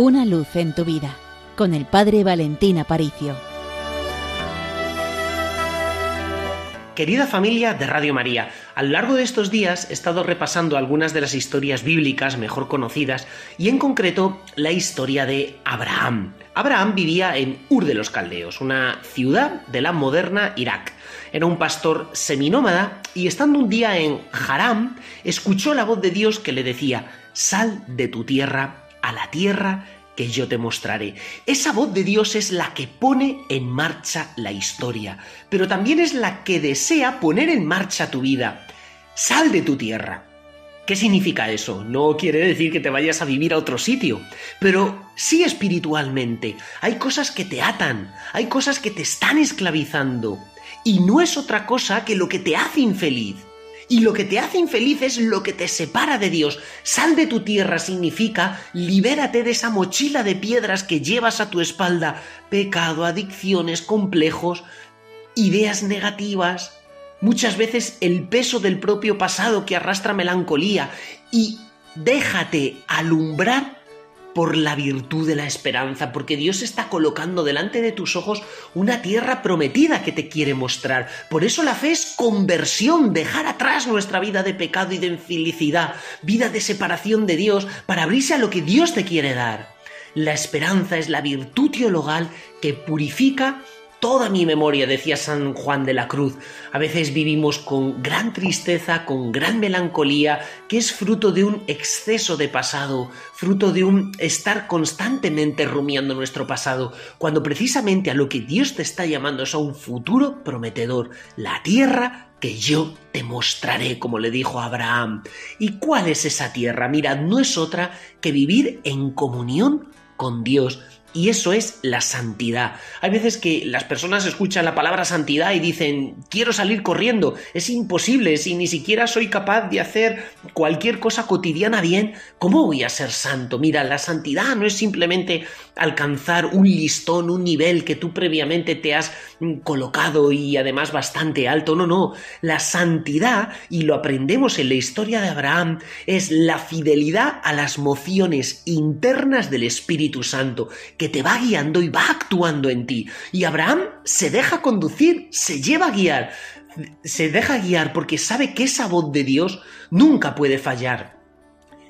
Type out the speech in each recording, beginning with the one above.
Una luz en tu vida con el Padre Valentín Aparicio. Querida familia de Radio María, a lo largo de estos días he estado repasando algunas de las historias bíblicas mejor conocidas y en concreto la historia de Abraham. Abraham vivía en Ur de los Caldeos, una ciudad de la moderna Irak. Era un pastor seminómada y estando un día en Haram, escuchó la voz de Dios que le decía, sal de tu tierra a la tierra que yo te mostraré. Esa voz de Dios es la que pone en marcha la historia, pero también es la que desea poner en marcha tu vida. Sal de tu tierra. ¿Qué significa eso? No quiere decir que te vayas a vivir a otro sitio, pero sí espiritualmente. Hay cosas que te atan, hay cosas que te están esclavizando, y no es otra cosa que lo que te hace infeliz. Y lo que te hace infeliz es lo que te separa de Dios. Sal de tu tierra significa libérate de esa mochila de piedras que llevas a tu espalda. Pecado, adicciones, complejos, ideas negativas. Muchas veces el peso del propio pasado que arrastra melancolía. Y déjate alumbrar por la virtud de la esperanza, porque Dios está colocando delante de tus ojos una tierra prometida que te quiere mostrar. Por eso la fe es conversión, dejar atrás nuestra vida de pecado y de infelicidad, vida de separación de Dios, para abrirse a lo que Dios te quiere dar. La esperanza es la virtud teologal que purifica toda mi memoria, decía San Juan de la Cruz. A veces vivimos con gran tristeza, con gran melancolía, que es fruto de un exceso de pasado, fruto de un estar constantemente rumiando nuestro pasado, cuando precisamente a lo que Dios te está llamando es a un futuro prometedor, la tierra que yo te mostraré, como le dijo Abraham. ¿Y cuál es esa tierra? Mira, no es otra que vivir en comunión con Dios, y eso es la santidad. Hay veces que las personas escuchan la palabra santidad y dicen, quiero salir corriendo. Es imposible, si ni siquiera soy capaz de hacer cualquier cosa cotidiana bien, ¿cómo voy a ser santo? Mira, la santidad no es simplemente alcanzar un listón, un nivel que tú previamente te has colocado y además bastante alto. No, no. La santidad, y lo aprendemos en la historia de Abraham, es la fidelidad a las mociones internas del Espíritu Santo que te va guiando y va actuando en ti. Y Abraham se deja conducir, se lleva a guiar, se deja guiar porque sabe que esa voz de Dios nunca puede fallar.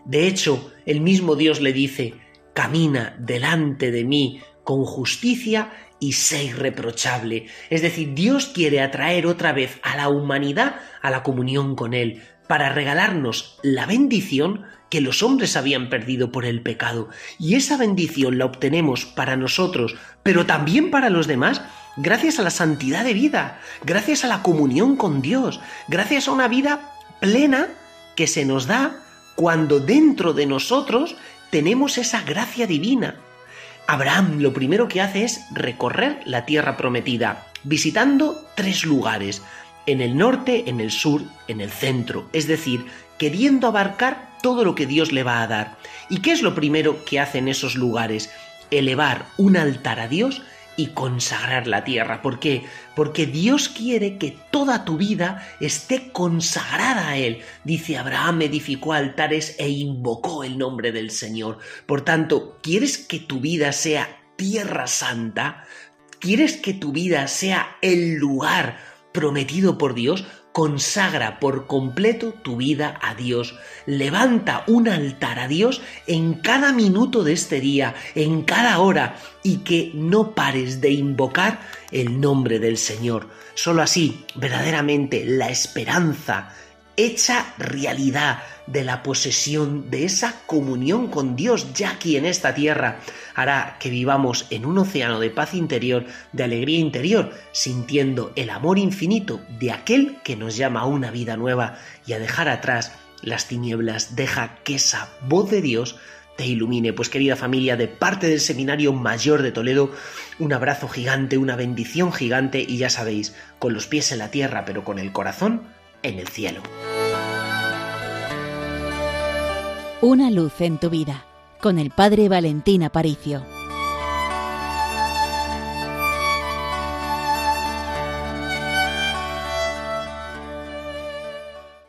De hecho, el mismo Dios le dice, camina delante de mí con justicia y sé irreprochable. Es decir, Dios quiere atraer otra vez a la humanidad a la comunión con Él, para regalarnos la bendición que los hombres habían perdido por el pecado. Y esa bendición la obtenemos para nosotros, pero también para los demás, gracias a la santidad de vida, gracias a la comunión con Dios, gracias a una vida plena que se nos da cuando dentro de nosotros tenemos esa gracia divina. Abraham lo primero que hace es recorrer la tierra prometida, visitando tres lugares, en el norte, en el sur, en el centro, es decir, queriendo abarcar todo lo que Dios le va a dar. ¿Y qué es lo primero que hace en esos lugares? Elevar un altar a Dios y consagrar la tierra. ¿Por qué? Porque Dios quiere que toda tu vida esté consagrada a Él. Dice, Abraham edificó altares e invocó el nombre del Señor. Por tanto, ¿quieres que tu vida sea tierra santa? ¿Quieres que tu vida sea el lugar prometido por Dios? Consagra por completo tu vida a Dios. Levanta un altar a Dios en cada minuto de este día, en cada hora, y que no pares de invocar el nombre del Señor. Solo así, verdaderamente, la esperanza hecha realidad de la posesión de esa comunión con Dios ya aquí en esta tierra hará que vivamos en un océano de paz interior, de alegría interior, sintiendo el amor infinito de aquel que nos llama a una vida nueva y a dejar atrás las tinieblas. Deja que esa voz de Dios te ilumine. Pues querida familia, de parte del Seminario Mayor de Toledo, un abrazo gigante, una bendición gigante y ya sabéis, con los pies en la tierra pero con el corazón en el cielo. Una luz en tu vida con el Padre Valentín Aparicio.